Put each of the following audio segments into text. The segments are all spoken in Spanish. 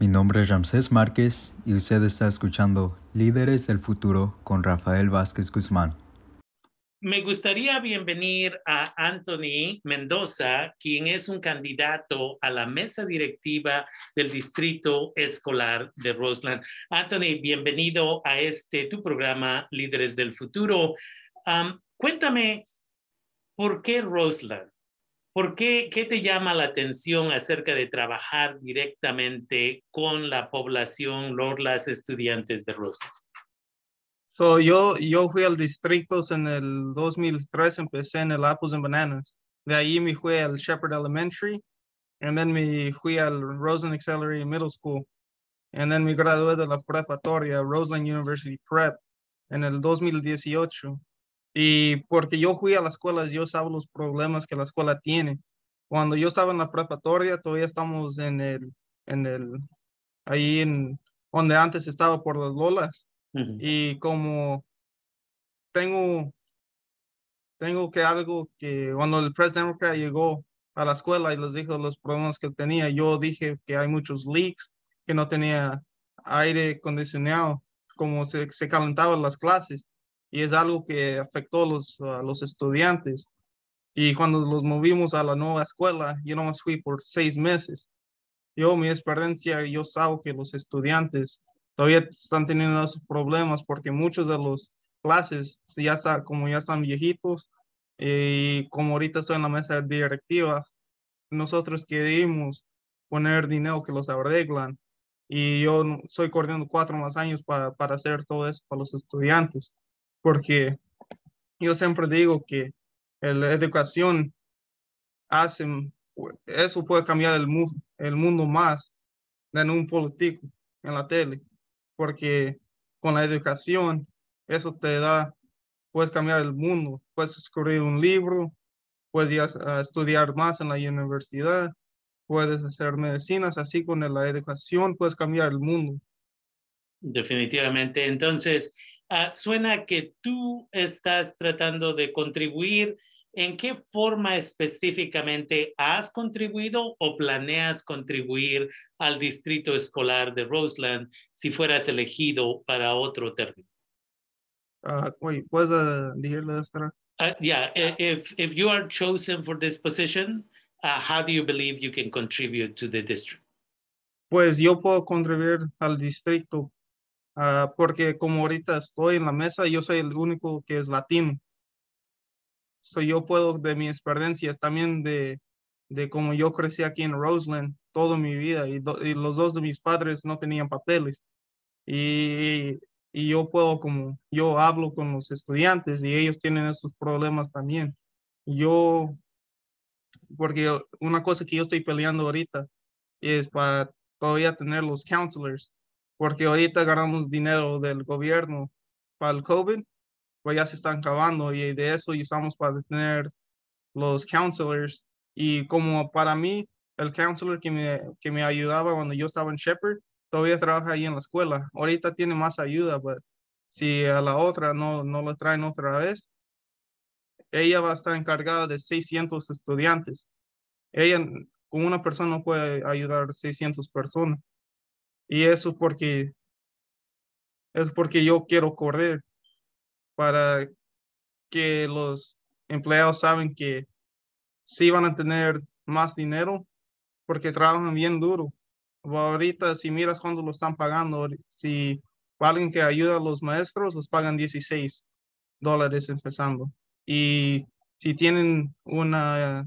Mi nombre es Ramsés Márquez y usted está escuchando Líderes del Futuro con Rafael Vázquez Guzmán. Me gustaría bienvenir a Anthony Mendoza, quien es un candidato a la mesa directiva del Distrito Escolar de Roseland. Anthony, bienvenido a este tu programa Líderes del Futuro. cuéntame, ¿por qué Roseland? ¿Por qué, qué te llama la atención acerca de trabajar directamente con la población, los estudiantes de Rosa? So, yo, yo fui al distrito en el 2003, empecé en el Apples and Bananas. De ahí me fui al Shepherd Elementary, and then me fui al Roseland Accelerated Middle School, and then me gradué de la preparatoria, Roseland University Prep, en el 2018. Y porque yo fui a las escuelas, yo sabía los problemas que la escuela tiene. Cuando yo estaba en la preparatoria, todavía estamos en el, en el, ahí en donde antes estaba por las lolas. Y como tengo, tengo que algo que cuando el presidente llegó a la escuela y les dijo los problemas que tenía, yo dije que hay muchos leaks, que no tenía aire acondicionado, como se, se calentaban las clases y es algo que afectó a los, a los estudiantes. Y cuando los movimos a la nueva escuela, yo nomás fui por seis meses. Yo, mi experiencia, yo sabo que los estudiantes todavía están teniendo esos problemas porque muchos de los clases ya está, como ya están viejitos y como ahorita estoy en la mesa directiva, nosotros queremos poner dinero que los arreglan y yo soy corriendo cuatro más años para, para hacer todo eso para los estudiantes porque yo siempre digo que la educación hace, eso puede cambiar el, el mundo más de un político en la tele, porque con la educación eso te da, puedes cambiar el mundo, puedes escribir un libro, puedes estudiar más en la universidad, puedes hacer medicinas, así con la educación puedes cambiar el mundo. Definitivamente. Entonces, Ah, suena que tú estás tratando de contribuir. ¿En qué forma específicamente has contribuido o planeas contribuir al distrito escolar de Roseland si fueras elegido para otro término? Uh, wait, ¿puedes uh, decirle esta? Uh, yeah, if, if you are chosen for this position, uh, how do you believe you can contribute to the district? Pues yo puedo contribuir al distrito Ah, porque como ahorita estoy en la mesa, yo soy el único que es latino. soy yo puedo, de mis experiencias, también de, de como yo crecí aquí en Roseland toda mi vida y, los dos de mis padres no tenían papeles. Y, y, yo puedo, como yo hablo con los estudiantes y ellos tienen esos problemas también. Yo, porque una cosa que yo estoy peleando ahorita es para todavía tener los counselors porque ahorita ganamos dinero del gobierno para el COVID, pues ya se están acabando y de eso usamos para tener los counselors. Y como para mí, el counselor que me, que me ayudaba cuando yo estaba en Shepherd, todavía trabaja ahí en la escuela. Ahorita tiene más ayuda, pero si a la otra no, no lo traen otra vez, ella va a estar encargada de 600 estudiantes. Ella con una persona no puede ayudar a 600 personas. Y eso porque es porque yo quiero correr para que los empleados saben que sí van a tener más dinero porque trabajan bien duro. Ahorita si miras cuando lo están pagando, si alguien que ayuda a los maestros, los pagan 16 dólares empezando. Y si tienen un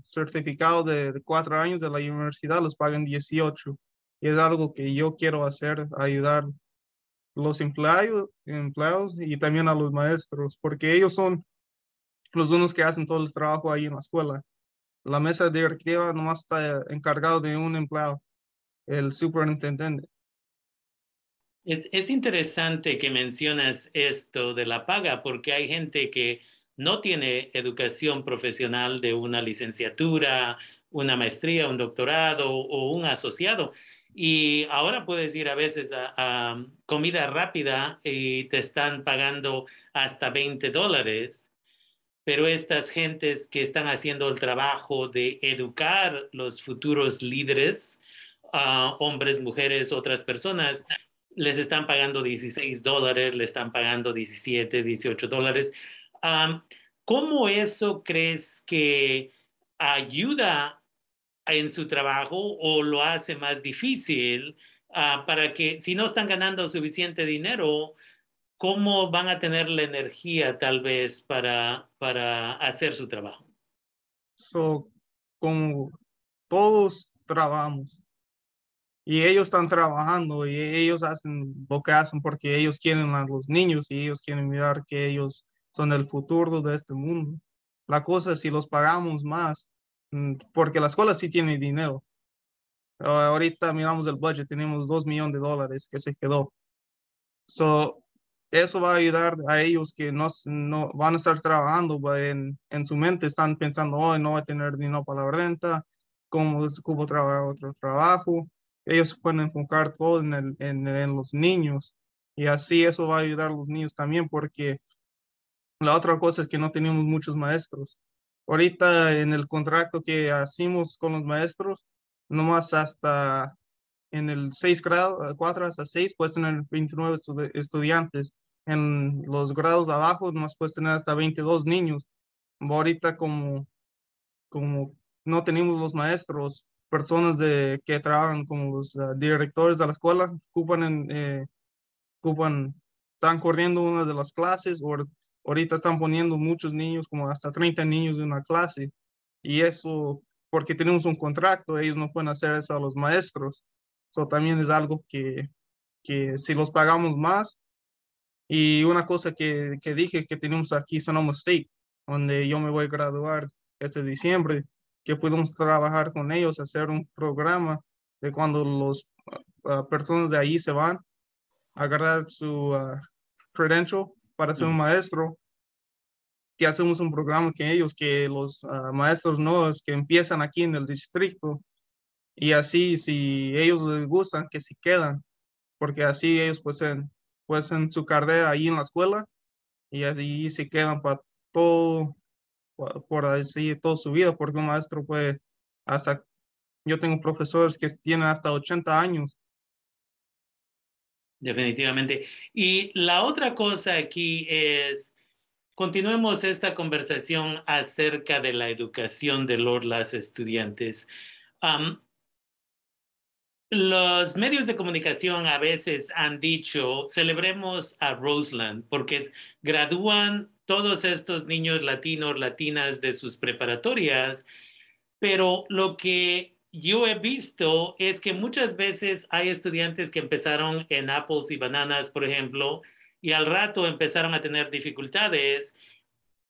certificado de cuatro años de la universidad, los pagan 18 y es algo que yo quiero hacer, ayudar los empleados, empleados y también a los maestros, porque ellos son los unos que hacen todo el trabajo ahí en la escuela. La mesa directiva nomás está encargado de un empleado, el superintendente. Es, es interesante que mencionas esto de la paga, porque hay gente que no tiene educación profesional de una licenciatura, una maestría, un doctorado o un asociado y ahora puedes ir a veces a, comida rápida y te están pagando hasta 20 dólares, pero estas gentes que están haciendo el trabajo de educar los futuros líderes ah, hombres, mujeres, otras personas, les están pagando 16 dólares, le están pagando 17, 18 dólares. Am, ¿Cómo eso crees que ayuda en su trabajo o lo hace más difícil ah, para que si no están ganando suficiente dinero, cómo van a tener la energía tal vez para, para hacer su trabajo? So, como todos trabajamos y ellos están trabajando y ellos hacen lo hacen porque ellos quieren a los niños y ellos quieren mirar que ellos son el futuro de este mundo. La cosa es si los pagamos más, porque la escuela sí tiene dinero. Ah, Ahorita miramos el budget, tenemos dos millones de dólares que se quedó. So, eso va a ayudar a ellos que no, no van a estar trabajando en, en su mente, están pensando, hoy no voy a tener dinero para la renta, cómo cómo trabajar otro trabajo. Ellos pueden enfocar todo en, el, en, en los niños y así eso va a ayudar a los niños también porque la otra cosa es que no tenemos muchos maestros. Ahorita en el contrato que hacemos con los maestros, nomás hasta en el 6 grado, 4 hasta 6, puedes tener 29 estu- estudiantes. En los grados abajo, nomás puedes tener hasta 22 niños. Ahorita como, como no tenemos los maestros, personas de, que trabajan como los ah, directores de la escuela, ocupan, en, eh, ocupan, están corriendo una de las clases o ahorita están poniendo muchos niños, como hasta 30 niños en una clase. Y eso, porque tenemos un contrato, ellos no pueden hacer eso a los maestros. Eso también es algo que, que si los pagamos más. Y una cosa que, que dije que tenemos aquí Sonoma State, donde yo me voy a graduar este diciembre, que podemos trabajar con ellos, hacer un programa de cuando los ah, personas de ahí se van agarrar su ah, credential para ser un maestro, que hacemos un programa que ellos, que los ah, maestros nuevos que empiezan aquí en el distrito, y así si ellos les gustan, que se quedan, porque así ellos pueden, pueden su carrera ahí en la escuela y así se quedan para todo, por por así toda su vida, porque un maestro puede hasta, yo tengo profesores que tienen hasta 80 años Definitivamente. Y la otra cosa aquí es, continuemos esta conversación acerca de la educación de los las estudiantes. Los medios de comunicación a veces han dicho, celebremos a Roseland, porque gradúan todos estos niños latinos, latinas de sus preparatorias, pero lo que yo he visto es que muchas veces hay estudiantes que empezaron en apples y bananas, por ejemplo, y al rato empezaron a tener dificultades.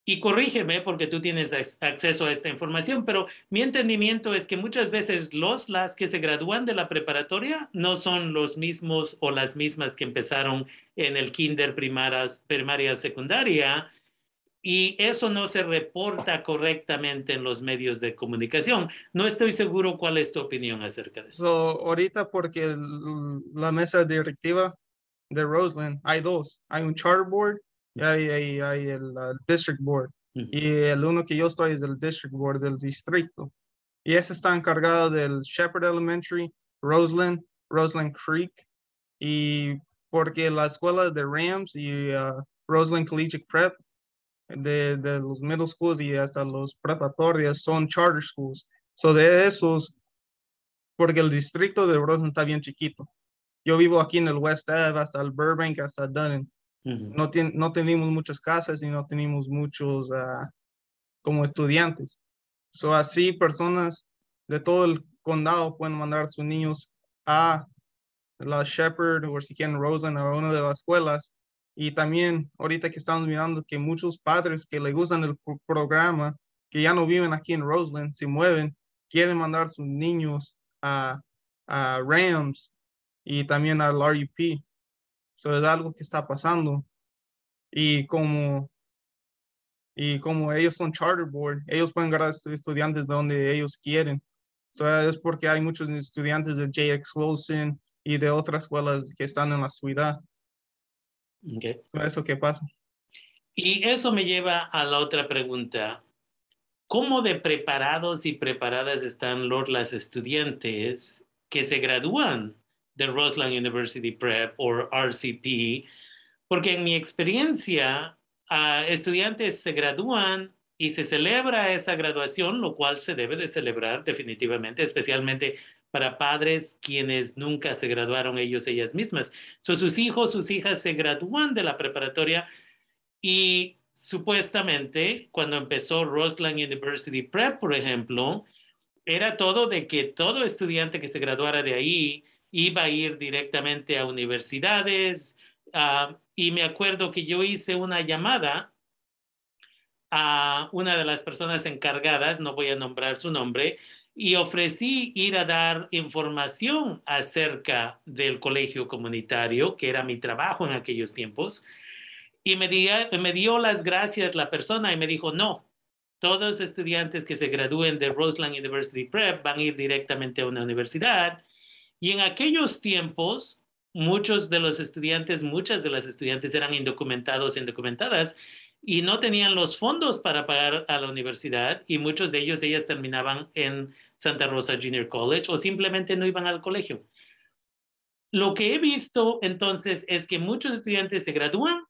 Y corrígeme porque tú tienes ac- acceso a esta información, pero mi entendimiento es que muchas veces los las que se gradúan de la preparatoria no son los mismos o las mismas que empezaron en el kinder, primaras, primaria, secundaria, y eso no se reporta correctamente en los medios de comunicación. No estoy seguro cuál es tu opinión acerca de eso. So, ahorita porque el- la mesa directiva de Roseland hay dos, hay un charter board y hay, hay- hay el uh, district board. Y el uno que yo estoy es el district board del distrito. Y ese está encargado del Shepherd Elementary, Roseland, Roseland Creek. Y porque la escuela de Rams y uh, Roseland Collegiate Prep, de, de los middle schools y hasta los preparatorias son charter schools. So de esos, porque el distrito de Roseland está bien chiquito. Yo vivo aquí en el West Ave, hasta el Burbank, hasta Dunning. Ujú. No, tien- no tenemos muchas casas y no tenemos muchos ah, como estudiantes. So así personas de todo el condado pueden mandar a sus niños a la Shepherd o si quieren Roseland a una de las escuelas. Y también ahorita que estamos mirando que muchos padres que le gustan el pro- programa, que ya no viven aquí en Roseland, se mueven, quieren mandar a sus niños a, a Rams y también al RUP. So es algo que está pasando. Y como, y como ellos son charter board, ellos pueden agarrar estu- estudiantes de donde ellos quieren. So es porque hay muchos estudiantes de JX Wilson y de otras escuelas que están en la ciudad. Ok. So eso que pasa. Y eso me lleva a la otra pregunta. ¿Cómo de preparados y preparadas están los las estudiantes que se gradúan de Roseland University Prep o RCP, porque en mi experiencia, uh, estudiantes se gradúan y se celebra esa graduación, lo cual se debe de celebrar definitivamente, especialmente para padres quienes nunca se graduaron ellos, ellas mismas. So, sus hijos, sus hijas se gradúan de la preparatoria y supuestamente cuando empezó Roseland University Prep, por ejemplo, era todo de que todo estudiante que se graduara de ahí iba a ir directamente a universidades. Uh, y me acuerdo que yo hice una llamada a una de las personas encargadas, no voy a nombrar su nombre, y ofrecí ir a dar información acerca del colegio comunitario, que era mi trabajo en aquellos tiempos. Y me, me dio las gracias la persona y me dijo, no, todos los estudiantes que se gradúen de Roseland University Prep van a ir directamente a una universidad. Y en aquellos tiempos, muchos de los estudiantes, muchas de las estudiantes eran indocumentados, indocumentadas, y no tenían los fondos para pagar a la universidad y muchos de ellos, ellas terminaban en Santa Rosa Junior College o simplemente no iban al colegio. Lo que he visto entonces es que muchos estudiantes se gradúan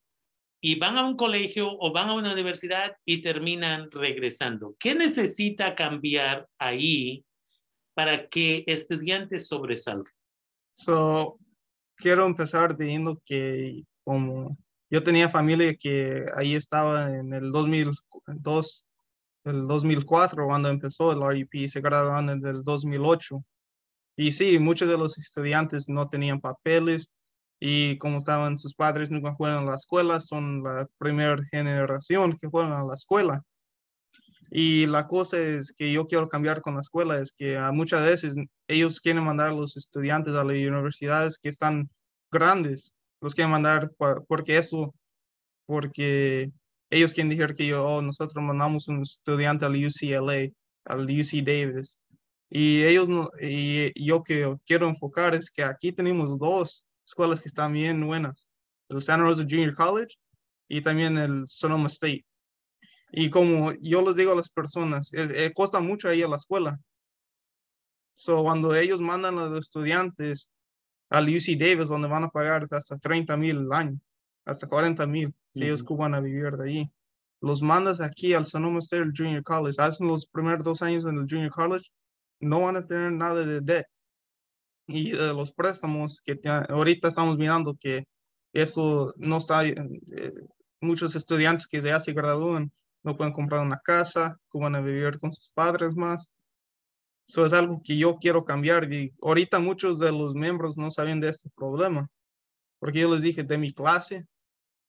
y van a un colegio o van a una universidad y terminan regresando. ¿Qué necesita cambiar ahí para que estudiantes sobresalgan? So, quiero empezar diciendo que como yo tenía familia que ahí estaba en el 2002, el 2004 cuando empezó el RUP, se graduaron en el 2008. Y sí, muchos de los estudiantes no tenían papeles y como estaban sus padres nunca fueron a la escuela, son la primera generación que fueron a la escuela. Y la cosa es que yo quiero cambiar con la escuela, es que muchas veces ellos quieren mandar a los estudiantes a las universidades que están grandes, los quieren mandar porque eso, porque ellos quieren decir que yo, oh, nosotros mandamos un estudiante al UCLA, al UC Davis. Y ellos, y yo que quiero enfocar es que aquí tenemos dos escuelas que están bien buenas, el Santa Rosa Junior College y también el Sonoma State. Y como yo les digo a las personas, eh, cuesta mucho ir a la escuela. So, cuando ellos mandan a los estudiantes al UC Davis, donde van a pagar hasta 30 mil al año, hasta 40 mil, si ellos van a vivir de ahí. Los mandas aquí al Sonoma State Junior College, hacen los primeros dos años en el Junior College, no van a tener nada de debt. Y de los préstamos que ahorita estamos mirando que eso no está, eh, muchos estudiantes que ya se gradúan no pueden comprar una casa, van a vivir con sus padres más. Eso es algo que yo quiero cambiar y ahorita muchos de los miembros no saben de este problema, porque yo les dije de mi clase,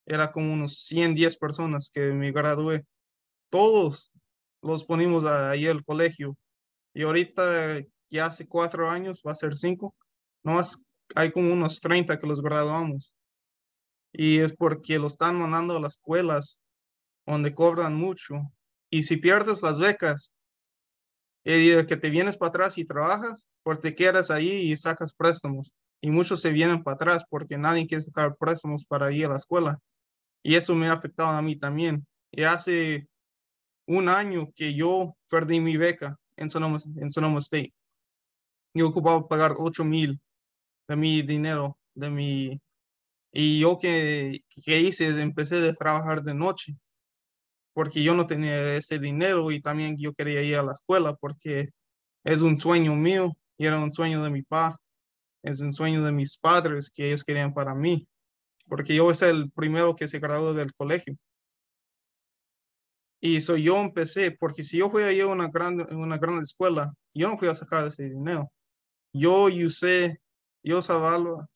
era como unos 110 personas que me gradué. Todos los ponimos ahí al colegio y ahorita ya hace cuatro años, va a ser cinco, más hay como unos 30 que los graduamos. Y es porque lo están mandando a las escuelas donde cobran mucho. Y si pierdes las becas, que te vienes para atrás y trabajas, pues te quedas ahí y sacas préstamos. Y muchos se vienen para atrás porque nadie quiere sacar préstamos para ir a la escuela. Y eso me ha afectado a mí también. Y hace un año que yo perdí mi beca en Sonoma, en Sonoma State. Yo ocupaba pagar 8 mil de mi dinero, de mi... Y yo que, que hice, empecé a trabajar de noche porque yo no tenía ese dinero y también yo quería ir a la escuela porque es un sueño mío y era un sueño de mi papá, es un sueño de mis padres que ellos querían para mí, porque yo es el primero que se graduó del colegio. Y eso yo empecé, porque si yo fui a ir a una gran, una gran escuela, yo no fui a sacar ese dinero. Yo usé, yo sabía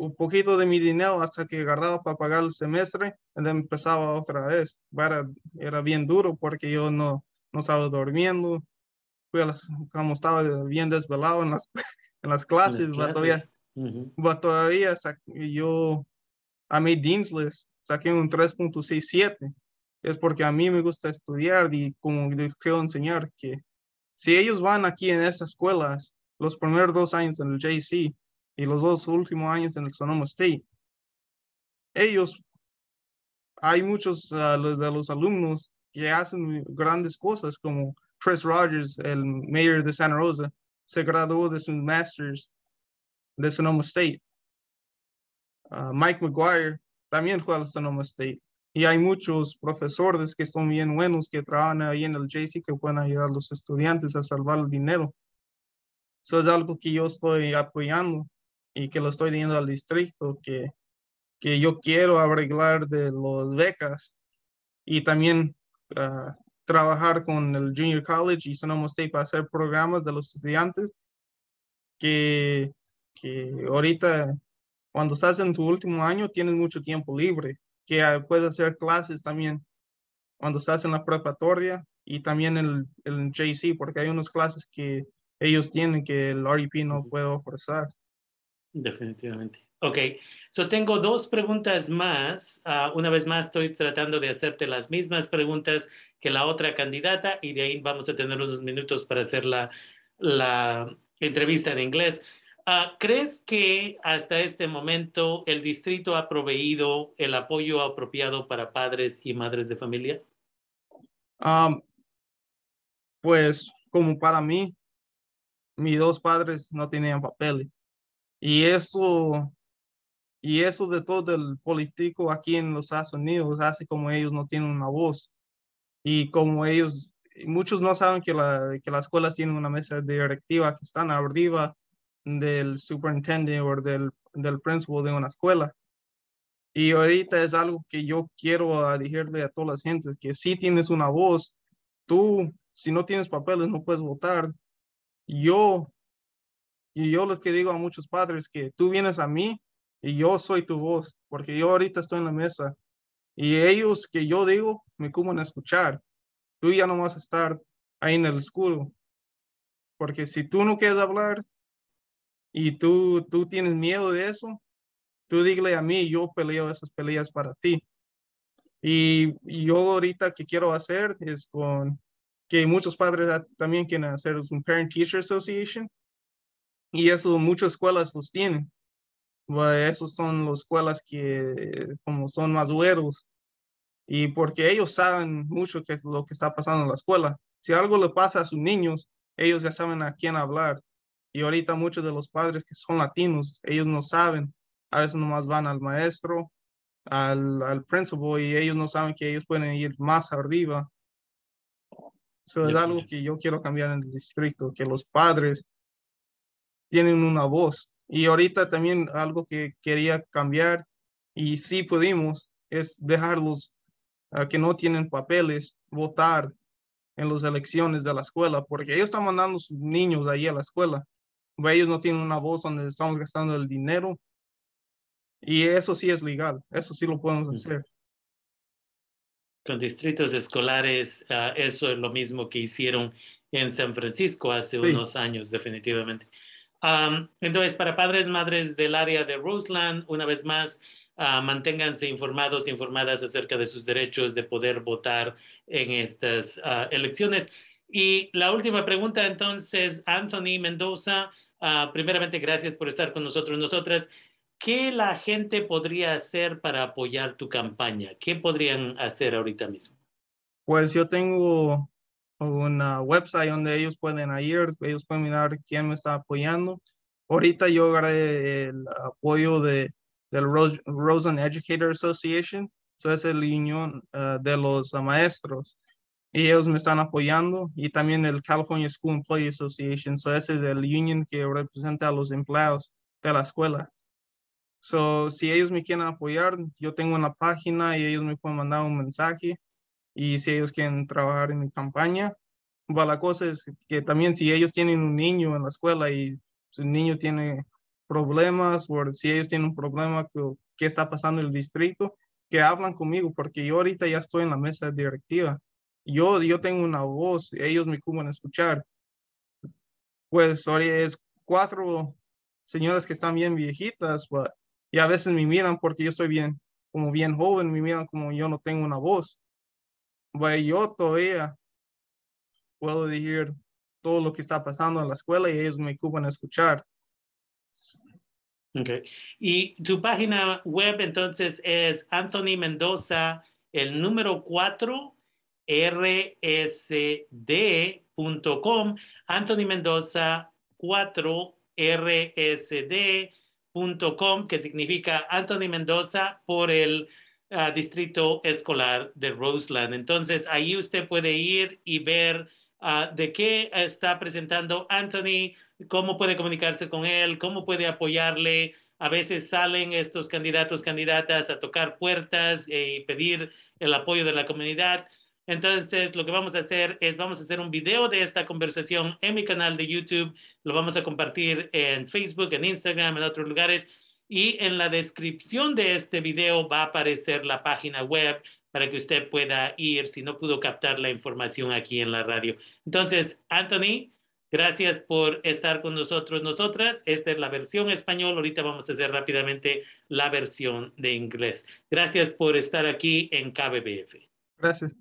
un poquito de mi dinero hasta que agarraba para pagar el semestre y empezaba otra vez. Era, era bien duro porque yo no, no estaba durmiendo, fui como estaba bien desvelado en las, en las clases, en las clases. todavía, todavía yo a mi Dean's List saqué un 3.67. Es porque a mí me gusta estudiar y como les quiero enseñar que si ellos van aquí en esas escuelas, los primeros dos años en el JC, y los dos últimos años en el Sonoma State. Ellos, hay muchos uh, de los alumnos que hacen grandes cosas como Chris Rogers, el mayor de Santa Rosa, se graduó de su master's de Sonoma State. Ah, Mike McGuire también fue al Sonoma State. Y hay muchos profesores que son bien buenos, que trabajan ahí en el JC, que pueden ayudar a los estudiantes a salvar el dinero. Eso es algo que yo estoy apoyando y que lo estoy diciendo al distrito, que, que yo quiero arreglar de las becas y también ah, trabajar con el Junior College y Sonoma State para hacer programas de los estudiantes que, que ahorita cuando estás en tu último año tienes mucho tiempo libre, que puedes hacer clases también cuando estás en la preparatoria y también en el, JC, porque hay unas clases que ellos tienen que el REP no puede ofrecer. Definitivamente. Ok, so tengo dos preguntas más. Ah, una vez más estoy tratando de hacerte las mismas preguntas que la otra candidata y de ahí vamos a tener unos minutos para hacer la, la entrevista en inglés. Ah, ¿Crees que hasta este momento el distrito ha proveído el apoyo apropiado para padres y madres de familia? pues como para mí, mis dos padres no tenían papeles. Y eso, y eso de todo el político aquí en los Estados Unidos hace como ellos no tienen una voz. Y como ellos, muchos no saben que, la, que las escuelas tienen una mesa directiva que están arriba del superintendente o del, del principal de una escuela. Y ahorita es algo que yo quiero decirle a todas las gentes, que si tienes una voz, tú, si no tienes papeles, no puedes votar. Yo, y yo lo que digo a muchos padres, que tú vienes a mí y yo soy tu voz, porque yo ahorita estoy en la mesa y ellos que yo digo me cuman a escuchar. Tú ya no vas a estar ahí en el escudo, porque si tú no quieres hablar, y tú, tú tienes miedo de eso, tú dile a mí, yo peleo esas peleas para ti. Y, yo ahorita que quiero hacer es con que muchos padres también quieren hacer un Parent Teacher Association y eso muchas escuelas los tienen. esos son las escuelas que como son más buenos y porque ellos saben mucho qué es lo que está pasando en la escuela. Si algo le pasa a sus niños, ellos ya saben a quién hablar. Y ahorita muchos de los padres que son latinos, ellos no saben. A veces nomás van al maestro, al, al principal y ellos no saben que ellos pueden ir más arriba. Eso es algo que yo quiero cambiar en el distrito, que los padres tienen una voz. Y ahorita también algo que quería cambiar, y sí pudimos, es dejarlos a que no tienen papeles votar en las elecciones de la escuela, porque ellos están mandando sus niños ahí a la escuela ellos no tienen una voz donde estamos gastando el dinero. Y eso sí es legal, eso sí lo podemos hacer. Con distritos escolares, ah, eso es lo mismo que hicieron en San Francisco hace unos años, definitivamente. Entonces, para padres, madres del área de Roseland, una vez más, uh, manténganse informados, informadas acerca de sus derechos de poder votar en estas ah, elecciones. Y la última pregunta, entonces, Anthony Mendoza, Ah, primeramente, gracias por estar con nosotros, nosotras. ¿Qué la gente podría hacer para apoyar tu campaña? ¿Qué podrían hacer ahorita mismo? Pues yo tengo una website donde ellos pueden ir, ellos pueden mirar quién me está apoyando. Ahorita yo agarré el apoyo de, del Rosen Educator Association, eso es el unión ah, de los maestros y ellos me están apoyando y también el California School Employees Association, so ese es el union que representa a los empleados de la escuela. So, si ellos me quieren apoyar, yo tengo una página y ellos me pueden mandar un mensaje y si ellos quieren trabajar en mi campaña, bueno, la cosa es que también si ellos tienen un niño en la escuela y su niño tiene problemas o si ellos tienen un problema que, que está pasando en el distrito, que hablan conmigo porque yo ahorita ya estoy en la mesa directiva yo, yo tengo una voz, ellos me cuban a escuchar. Pues ahora es cuatro señoras que están bien viejitas, y a veces me miran porque yo estoy bien, como bien joven, me miran como yo no tengo una voz. Pues yo todavía puedo decir todo lo que está pasando en la escuela y ellos me cuban a escuchar. Okay. Y tu página web entonces es Anthony Mendoza, el número cuatro rsd.com, Anthony Mendoza, 4rsd.com, que significa Anthony Mendoza por el ah, Distrito Escolar de Roseland. Entonces, ahí usted puede ir y ver ah, de qué está presentando Anthony, cómo puede comunicarse con él, cómo puede apoyarle. A veces salen estos candidatos, candidatas a tocar puertas y pedir el apoyo de la comunidad. Entonces, lo que vamos a hacer es, vamos a hacer un video de esta conversación en mi canal de YouTube, lo vamos a compartir en Facebook, en Instagram, en otros lugares, y en la descripción de este video va a aparecer la página web para que usted pueda ir si no pudo captar la información aquí en la radio. Entonces, Anthony, gracias por estar con nosotros, nosotras. Esta es la versión español. Ahorita vamos a hacer rápidamente la versión de inglés. Gracias por estar aquí en KBBF. Gracias.